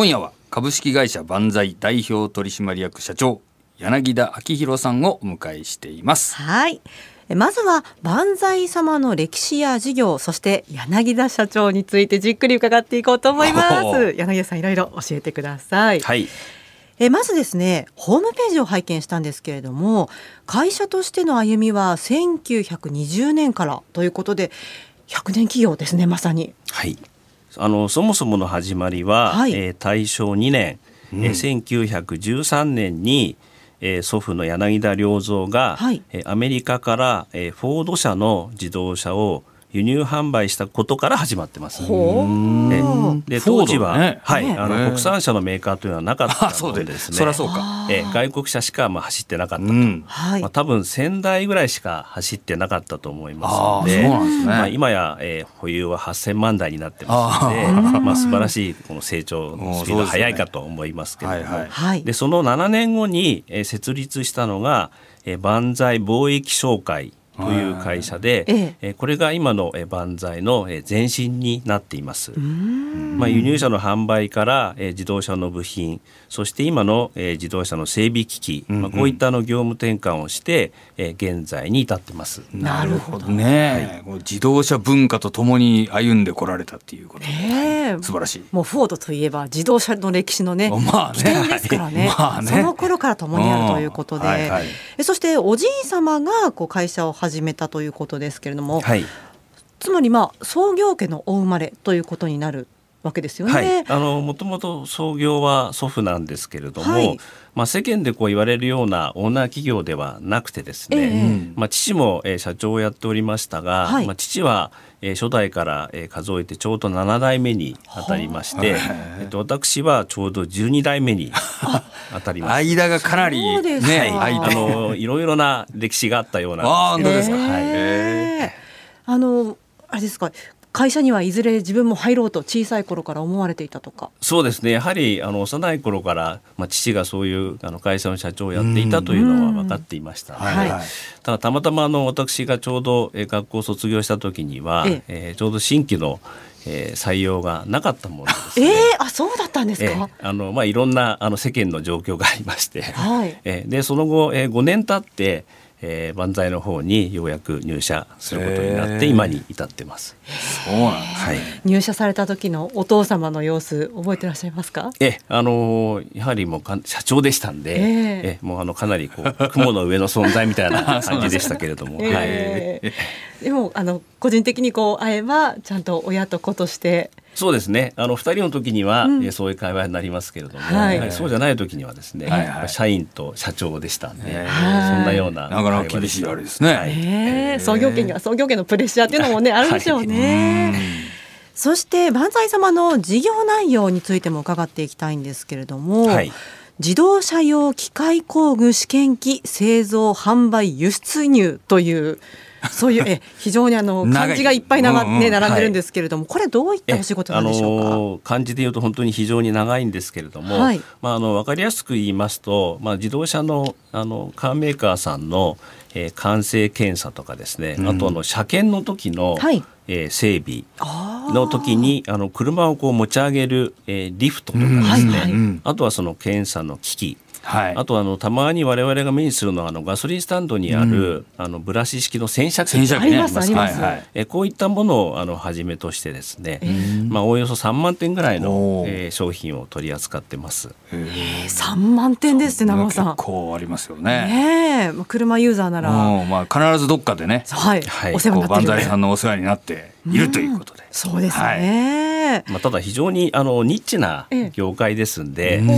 今夜は株式会社万歳代表取締役社長柳田昭弘さんをお迎えしています。はい。まずは万歳様の歴史や事業そして柳田社長についてじっくり伺っていこうと思います。柳田さんいろいろ教えてください。はい。えまずですねホームページを拝見したんですけれども会社としての歩みは1920年からということで100年企業ですねまさに。はいあのそもそもの始まりは、はい。えー大正2年、うん。えー1913年に、えー祖父の柳田良三が、はい。えーアメリカから、えーフォード社の自動車を輸入販売したことから始まってます。で当時は、ね。はい、ね。あのね。国産車のメーカーというのはなかったあそうでのでですね。そりゃそうか。えー外国車しかまあ走ってなかったと。うん。はい、まあ、多分1000台ぐらいしか走ってなかったと思いますああのでそうなんですね、まあ、今や、えー保有は8000万台になってますのであまあ、素晴らしいこの成長のスピードが速いかと思いますけれども、はいはい。はい。でその7年後に、えー設立したのが、えー、万歳貿易商会という会社で、ええ。えーこれが今の、えー、万歳の、えー前身になっています。うん。まあ、輸入車の販売から、えー自動車の部品そして今の、えー自動車の整備機器、うんうん。まあ、こういったあの業務転換をして、えー現在に至ってます。なるほど。ね、こう自動車文化とともに歩んでこられたっていうことえ。素晴らしい。もうフォードといえば自動車の歴史のねまあね。起点ですからね,、まあね。その頃から共にあるということで、うん。はいはい。えそしておじい様がこう会社を始めたということですけれども、はい、つまりまあ創業家のお生まれということになるわけですよね。はい、あのもともと創業は祖父なんですけれども、はい。まあ、世間でこう言われるようなオーナー企業ではなくてですね、ええ。まあ、父も、えー社長をやっておりましたが、はい。まあ、父は、えー初代から、えー数えてちょうど7代目にあたりまして、えっと、私はちょうど12代目にあ。たります。間がかなりねはいあのいろいろな歴史があったようなんですああ本当ですか、へはい。えあのあれですか会社にはいずれ自分も入ろうと小さい頃から思われていたとか。そうですねやはりあの幼い頃から、まあ、父がそういうあの会社の社長をやっていたというのは分かっていましたので、はいはいただたまたまあの私がちょうどえー学校を卒業した時には、ええーちょうど新規の、えー採用がなかったものですえね。えあそうだったんですえか。ーあのまあ、いろんなあの世間の状況がありまして、はい。えーでその後、えー、5年経って、えー、万歳の方にようやく入社することになって今に至ってます。そうなんですはい。入社された時のお父様の様子覚えてらっしゃいますか？えあのーやはりもうか社長でしたんで、ええ。えもうあのかなりこう雲の上の存在みたいな 感じでしたけれども、はい、ええでもあの個人的にこう会えばちゃんと親と子としてそうですね。あの2人の時には、うん。えそういう会話になりますけれども、はい。はいそうじゃない時にはですね、はいはい。社員と社長でしたんで、ええそんなようななかなか厳しいあれですね。はいねえ創業家には創業家のプレッシャーっていうのもねあるでしょうね。そして万歳様の事業内容についても伺っていきたいんですけれども、はい。自動車用機械工具試験機製造販売輸出入というそういうえ非常にあの漢字がいっぱいなが、うんうん。ね並んでるんですけれども、これどういったお仕事なんでしょうか？あのー漢字で言うと本当に非常に長いんですけれども、はい。まあ、あの分かりやすく言いますと、まあ、自動車のあのカーメーカーさんの、えー完成検査とかですね、うん。あとあの車検の時の、はい。えー整備の時にあの車をこう持ち上げる、えーリフトとかですね、あとはその検査の機器はい。あとあのたまに我々が目にするのはあのガソリンスタンドにある、あのブラシ式の洗車機。洗車機ね。ありますえこういったものをあのはじめとしてですね、えまあ、おおよそ3万点ぐらいのえー商品を取り扱ってます。え3万点ですって長尾さ結ん。構ありますよね。ねえ。まあ車ユーザーなら、うん。まあ必ずどっかでね。はい、はい。お世話になって万歳さんのお世話になっているということで、そうですね。まあ、ただ非常にあのニッチなええ。業界ですんで、うん。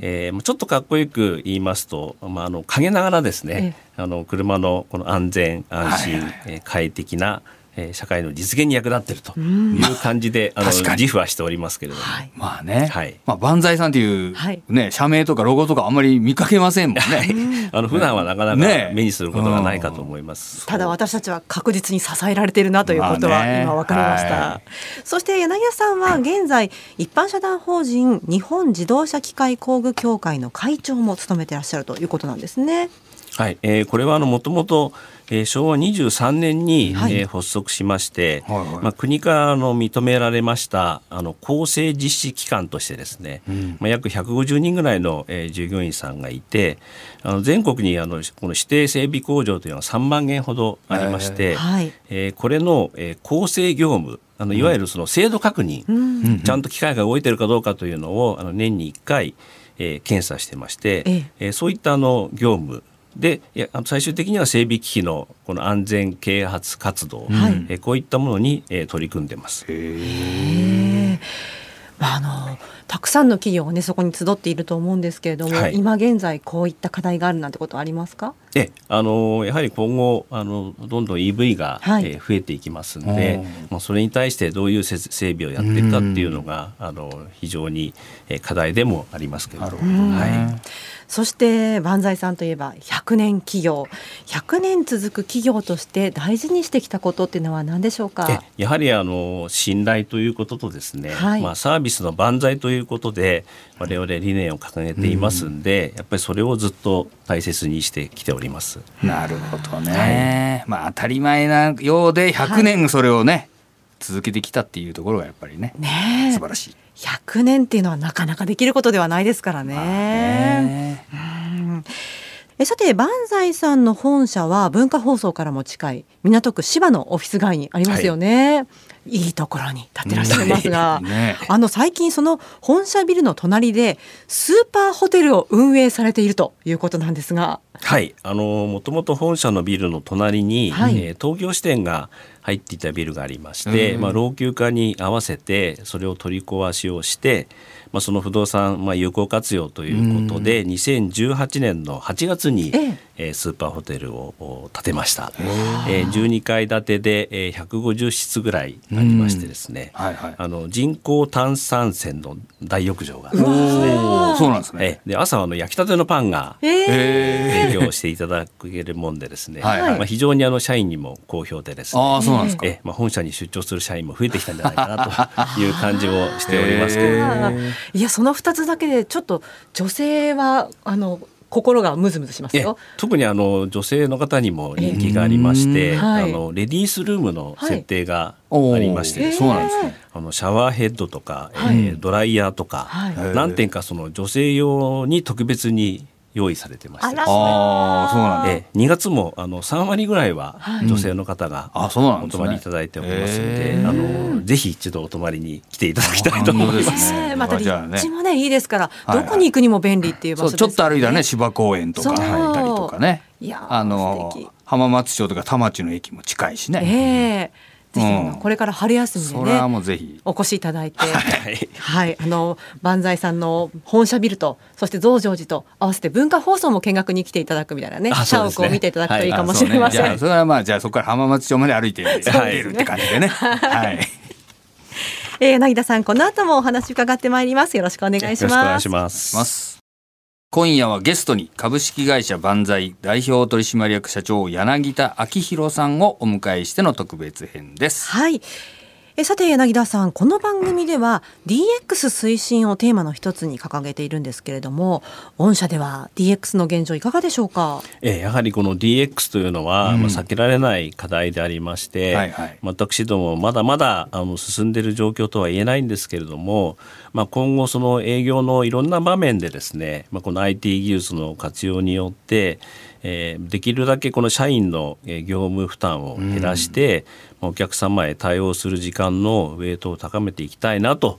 えーまあちょっとかっこよく言いますと、まあ、あの陰ながらですね、あの車のこの安全安心、はいはい。えー快適な、えー社会の実現に役立っているとん。いう感じで、あの確かに。自負はしておりますけれども、はい。まあね、はい。まあ万歳さんっていうはい。ね、社名とかロゴとかあんまり見かけませんもんね。あの普段はなかなか目にすることがないかと思います。ただ私たちは確実に支えられているなということはまあね。今分かりました、はそして柳田さんは現在一般社団法人日本自動車機械工具協会の会長も務めていらっしゃるということなんですね。はい、えー、これはあのもともとえー、昭和23年に、はい、えー、発足しまして、はいはい、まあ、国からの認められましたあの公正実施機関としてですね、うん、まあ、約150人ぐらいの、えー、従業員さんがいてあの全国にあのこの指定整備工場というのは3万件ほどありまして、えー、えー、これの、えー、公正業務あのいわゆるその制度確認、うん、ちゃんと機械が動いてるかどうかというのをあの年に1回、えー、検査してまして、え。えー、そういったあの業務で最終的には整備機器のこの安全啓発活動、はい、えこういったものに、え取り組んでます。へまあ、あのたくさんの企業がねそこに集っていると思うんですけれども、はい、今現在こういった課題があるなんてことありますか？えあのやはり今後あのどんどん EV が、はい、え増えていきますので、まあ、それに対してどういう整備をやっていくかっていうのがあの非常に課題でもありますけれども。はい。そして万歳さんといえば100年企業。100年続く企業として大事にしてきたことっていうのは何でしょうか？やはりあの信頼ということとですね、はい、まあ、サービスの万歳ということで我々理念を掲げていますんで、うん、やっぱりそれをずっと大切にしてきております。なるほどね、はい、まあ当たり前なようで100年それをね、はい、続けてきたっていうところがやっぱりねね素晴らしい。100年っていうのはなかなかできることではないですからね。えさて万歳さんの本社は文化放送からも近い港区芝のオフィス街にありますよね。はい。いいところに建ってらっしゃいますが、ね、あの最近その本社ビルの隣でスーパーホテルを運営されているということなんですが。はい。あのもともと本社のビルの隣に、はい、えー、東京支店が入っていたビルがありまして、まあ、老朽化に合わせてそれを取り壊しをして、まあ、その不動産、まあ、有効活用ということで、うん、2018年の8月に、ええー、スーパーホテルを建てました、えー、12階建てで、えー、150室ぐらいありましてですね、はいはい、あの人工炭酸泉の大浴場があるんですね。そうなんですね、で朝はあの焼きたてのパンが、提供していただけるもんでですね、はいはい、まあ、非常にあの社員にも好評でですね。あそうなんですか、えまあ、本社に出張する社員も増えてきたんじゃないかなという感じをしておりますけれど。も いやその2つだけでちょっと女性はあの心がムズムズしますよ。特にあの女性の方にも人気がありまして、あのレディースルームの設定がありまして、そうなんですね。あのシャワーヘッドとか、はい、えー、ドライヤーとか、はい、何点かその女性用に特別に用意されてまして。ですね。あそうなんで、2月もあの3割ぐらいは女性の方がお泊まりいただいておりますので、あのぜひ一度お泊まりに来ていただきたいと思います。また立地もねいいですから、どこに行くにも便利っていう場所ちょっと歩いたね芝公園とか入ったりとかね。いやあの浜松町とか田町の駅も近いしね。えーぜひこれから春休みでね、もうぜひお越しいただいて、はい、はい、あの万歳さんの本社ビルとそして増上寺と合わせて文化放送も見学に来ていただくみたいなね社屋を見ていただくといいかもしれません。はい、それはまあじゃあそこから浜松町まで歩いて出るって感じでね。はい。え田さんこの後もお話伺ってまいりますよろしくお願いします。よろしくお願いします。今夜はゲストに株式会社万歳代表取締役社長柳田昭弘さんをお迎えしての特別編です。はい。えさて柳田さんこの番組では DX 推進をテーマの一つに掲げているんですけれども御社では DX の現状いかがでしょうか？えやはりこの DX というのは、うん、まあ、避けられない課題でありまして、はいはい、私どもまだまだあの進んでいる状況とは言えないんですけれども、まあ、今後その営業のいろんな場面でですね、まあ、この IT 技術の活用によってえー、できるだけこの社員の業務負担を減らして、うん、お客様へ対応する時間のウェイトを高めていきたいなと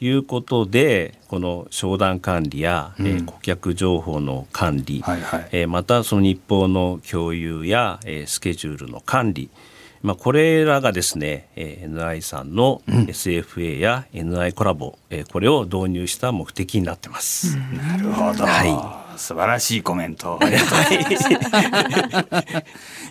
いうことでこの商談管理や、うん、えー、顧客情報の管理、はいはい、えー、またその日報の共有や、えー、スケジュールの管理まあ、これらがですね、えー、NI さんの SFA や NI コラボ、うん、えー、これを導入した目的になってます。うん、なるほど、はい素晴らしいコメント。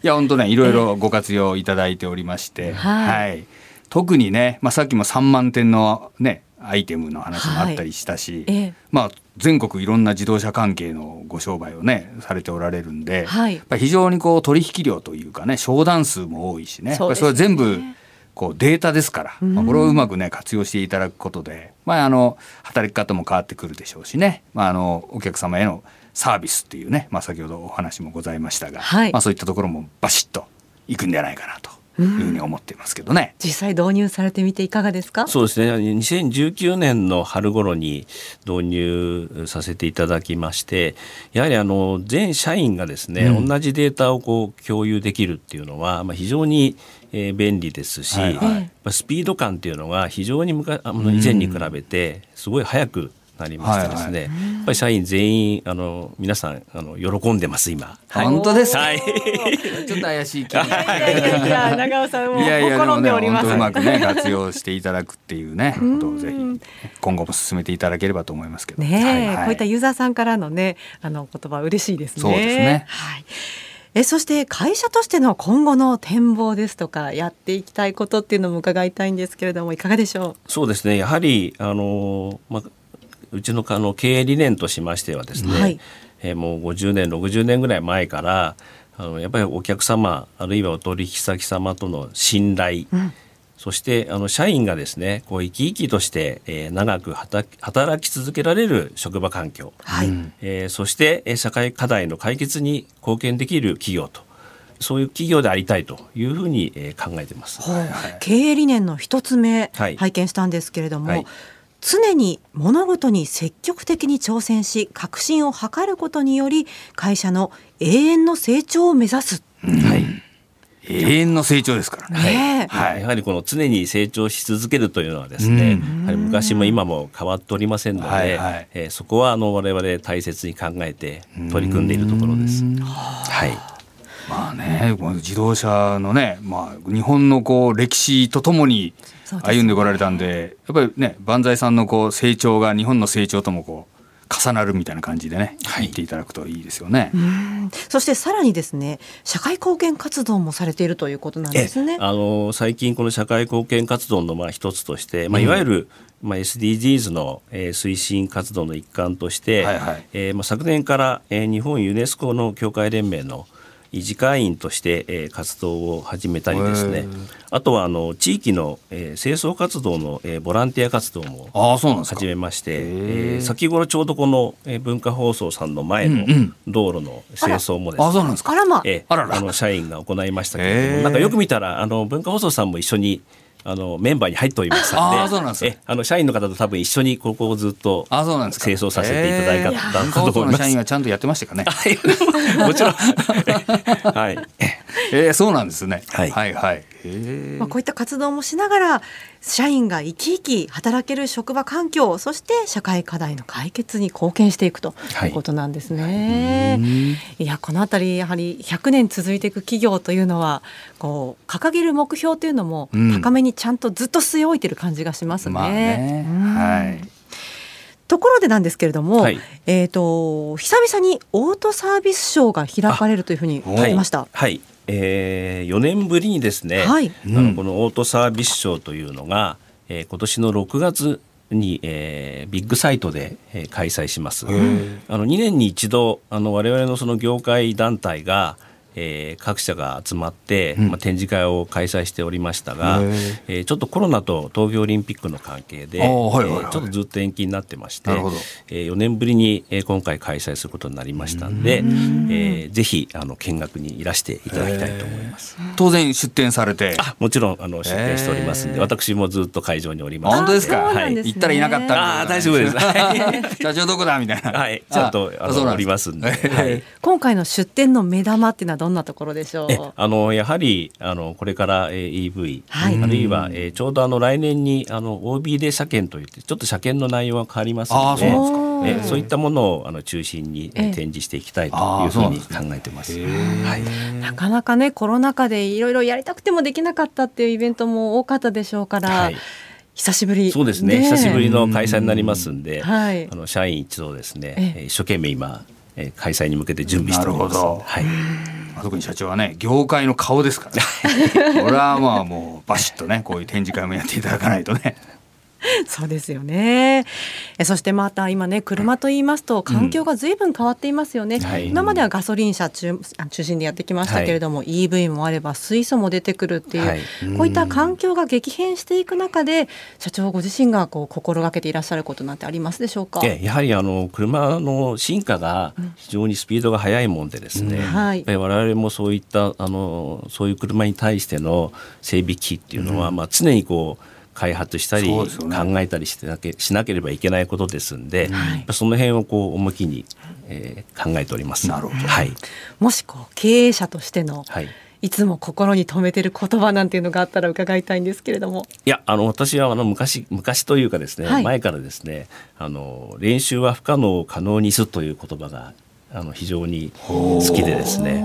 いや本当ねいろいろご活用いただいておりまして、はい、特にね、まあ、さっきも3万点のねアイテムの話もあったりしたし、はい、まあ全国いろんな自動車関係のご商売をねされておられるんで、はい、非常にこう取引量というかね商談数も多いしね、ね、それ全部こうデータですから、まあ、これをうまくね活用していただくことで、まあ、あの働き方も変わってくるでしょうしね、まあ、あのお客様へのサービスっていうね、まあ、先ほどお話もございましたが、はい、まあ、そういったところもバシッといくんじゃないかなというふうに思っていますけどね、実際導入されてみていかがですか？そうですね。2019年の春頃に導入させていただきましてやはりあの全社員がですね、うん、同じデータをこう共有できるっていうのは、まあ、非常にえー、便利ですし、はいはい、スピード感っていうのが非常に昔あの以前に比べてすごい早くなりましてですね、はいはい、やっぱり社員全員あの皆さんあの喜んでます今。本当ですはい。ちょっと怪しい気が。いやいや長尾さんも心んでおります。うまくね活用していただくっていうね ことをぜひ今後も進めていただければと思いますけど。ね、はいはい、こういったユーザーさんからのねあの言葉嬉しいですね。そうですね。はい。えそして会社としての今後の展望ですとかやっていきたいことっていうのも伺いたいんですけれどもいかがでしょう？そうですねやはりあの、まあ、うちのあの経営理念としましてはですね、はい、えー、もう50年60年ぐらい前からあのやっぱりお客様あるいはお取引先様との信頼、うん、そしてあの社員がですねこう生き生きとして、えー、長く働き続けられる職場環境、はい、えー、そして社会課題の解決に貢献できる企業と。そういう企業でありたいというふうに、えー、考えてます、はいはい、経営理念の一つ目、拝見したんですけれども、はい常に物事に積極的に挑戦し革新を図ることにより会社の永遠の成長を目指す、うん、はい。永遠の成長ですから。ね、はい、やはりこの常に成長し続けるというのはですね、うん、やはり昔も今も変わっておりませんので、はい。はい、えー、そこはあの我々大切に考えて取り組んでいるところです。はい。まあね、自動車のね、まあ日本のこう歴史とともに歩んでこられたんでやっぱりね万歳さんのこう成長が日本の成長ともこう重なるみたいな感じでね、はい、言っていただくといいですよね。そしてさらにですね、社会貢献活動もされているということなんですね。あの最近この社会貢献活動のまあ一つとして、まあいわゆる、まあ SDGs の、えー、推進活動の一環として、はいはい、えー、まあ昨年から、えー、日本ユネスコの協会連盟の維持会員として、えー、活動を始めたりですね。あとはあの地域の、えー、清掃活動の、えー、ボランティア活動も始めましてえー、先頃ちょうどこの、えー、文化放送さんの前の道路の清掃もですね、あそうなんですか。あらま。えー、あの社員が行いましたけれどもなんかよく見たらあの文化放送さんも一緒にあのメンバーに入っておりましたので、そうなんですえあの社員の方と多分一緒にここをずっとあそうなんです清掃させていただいたと思います。社員はちゃんとやってましたかね。もちろん。はい。えー、そうなんですね。はい、はい、はい。まあこういった活動もしながら社員が生き生き働ける職場環境そして社会課題の解決に貢献していくということなんですね。はい、いやこの辺りやはり100年続いていく企業というのはこう掲げる目標というのも高めにちゃんとずっと据え置いてる感じがしますね。まあね。はい。ところでなんですけれども、はい、えっ、ー、と久々にオートサービスショーが開かれるというふうに思い。ました。はい、はいえー、4年ぶりにですね、はい、あのこのオートサービスショーというのが、えー、今年の6月に、えー、ビッグサイトで、えー、開催します。あの2年に一度あの我々のその業界団体がえー、各社が集まって、うん、まあ、展示会を開催しておりましたが、えー、ちょっとコロナと東京オリンピックの関係で、はいはいはい、えー、ちょっとずっと延期になってまして、えー、4年ぶりに、えー、今回開催することになりましたんで、ん。えー、ぜひあの見学にいらしていただきたいと思います。当然出展されて。あもちろんあの出展しておりますんで私もずっと会場におります。本当ですか、はい、行ったらいなかったあ大丈夫です。社長どこだ？みたいな。はい。ちゃんとあのおりますんで、はい、今回の出展の目玉っていうのはどんなところでしょう？あのやはりあのこれから、えー、EV、はい、あるいは、えー、ちょうどあの来年にあの OB で車検といってちょっと車検の内容は変わりますのでそうえー、そういったものをあの中心に、えー、展示していきたいというふうに考えてます。はい、なかなかねコロナ禍でいろいろやりたくてもできなかったっていうイベントも多かったでしょうから。はい。久しぶり。そうですね、ね、久しぶりの開催になりますんで、はい、あの社員一同ですね、え一生懸命今、え開催に向けて準備しております。はい特に社長はね業界の顔ですから、ね、これはまあもうバシッとねこういう展示会もやっていただかないとね。そうですよね。そしてまた今ね車と言いますと環境がずいぶん変わっていますよね。うんはい、今まではガソリン車中中心でやってきましたけれども、はい、EV もあれば水素も出てくるっていう、はい、こういった環境が激変していく中で社長ご自身がこう心がけていらっしゃることなんてありますでしょうか？やはりあの車の進化が非常にスピードが速いもんでですね。うん、はい、我々もそういったあのそういう車に対しての整備機っていうのは、うん、まあ常にこう開発したり、考えたりしてなけしなければいけないことですんで、はい、その辺をこう重きに、えー、考えております。なるほど。はい。もしこう経営者としての、はい。いつも心に留めてる言葉なんていうのがあったら伺いたいんですけれども。いや、あの私はあの昔昔というかですね、はい、前からですね、あの練習は不可能を可能にすという言葉があの非常に好きでですね。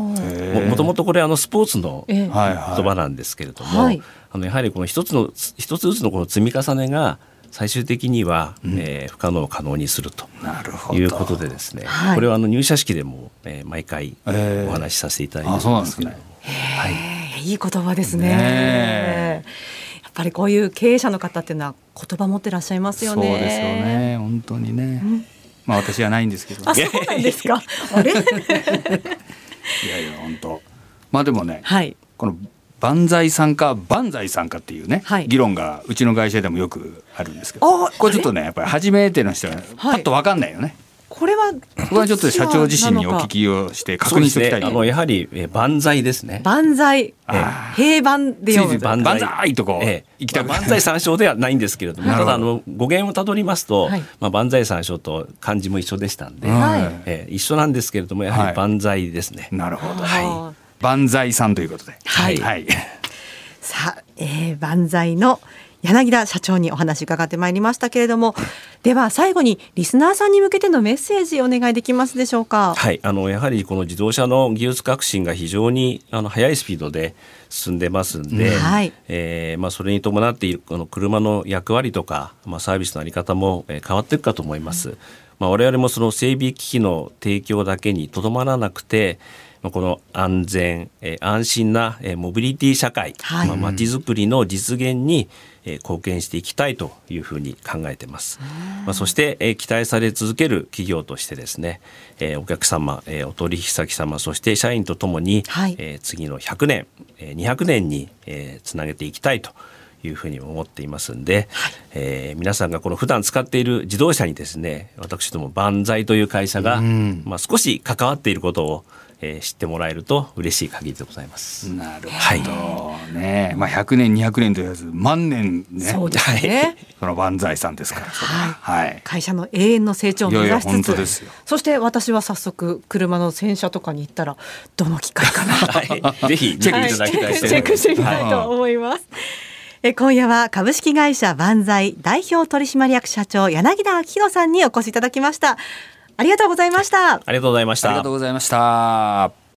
もともとこれあのスポーツの言葉なんですけれども、はい、あのやはりこの一つの一つずつのこの積み重ねが最終的には、うん、えー、不可能を可能にすると。いうことでですね、これはあの入社式でも、えー、毎回お話しさせていただいてますけど、はい、いい言葉ですね。ねやっぱりこういう経営者の方っていうのは言葉持ってらっしゃいますよね。そうですよね。本当にね。うんまあ私はないんですけど。あ、そうなんですか。あれ？いやいや本当。まあでもね、はい、この万歳さんか万歳さんかっていうね、はい、議論がうちの会社でもよくあるんですけど、これちょっとねやっぱり初めての人はパッとわかんないよね。これはこれはちょっと社長自身にお聞きをして確認しておきたい、ね、あのやはり、えー、万歳ですね。万歳。平板で読む万歳。とこう、えー、まあ、万歳三唱ではないんですけれどもただあの語源をたどりますと、はい、まあ、万歳三唱と漢字も一緒でしたんで、はい、えー、一緒なんですけれどもやはり万歳ですね、なるほど、はい、万歳さんということで。はい、はい、さあ、えー、万歳の柳田社長にお話伺ってまいりましたけれどもでは最後にリスナーさんに向けてのメッセージお願いできますでしょうか？はいあのやはりこの自動車の技術革新が非常にあの速いスピードで進んでますんで、うんはい、えー、まあ、それに伴っているこの車の役割とか、まあ、サービスの在り方も変わっていくかと思います。うん、まあ、我々もその整備機器の提供だけにとどまらなくてこの安全、え安心な、えモビリティ社会、はい、まあ、街づくりの実現に、え貢献していきたいというふうに考えてます。まあ、そして、え期待され続ける企業としてですね、えお客様、えお取引先様、そして社員とともに、はい、え次の100年、え200年に、えつなげていきたいというふうに思っていますんで、はい、えー、皆さんがこの普段使っている自動車にですね私ども万歳という会社が、まあ、少し関わっていることをえー、知ってもらえると嬉しい限りでございます。なるほど、はい、ね、まあ100年200年と言わず万年ね、そうですね。その万歳さんですから、はい、は。い、会社の永遠の成長を目指しつつ、そして私は早速車の洗車とかに行ったらどの機械かな、はい、ぜひチェックいただきたい、チェックしてみたいと思います。え今夜は株式会社万歳代表取締役社長柳田明宏さんにお越しいただきました。ありがとうございました。ありがとうございました。ありがとうございました。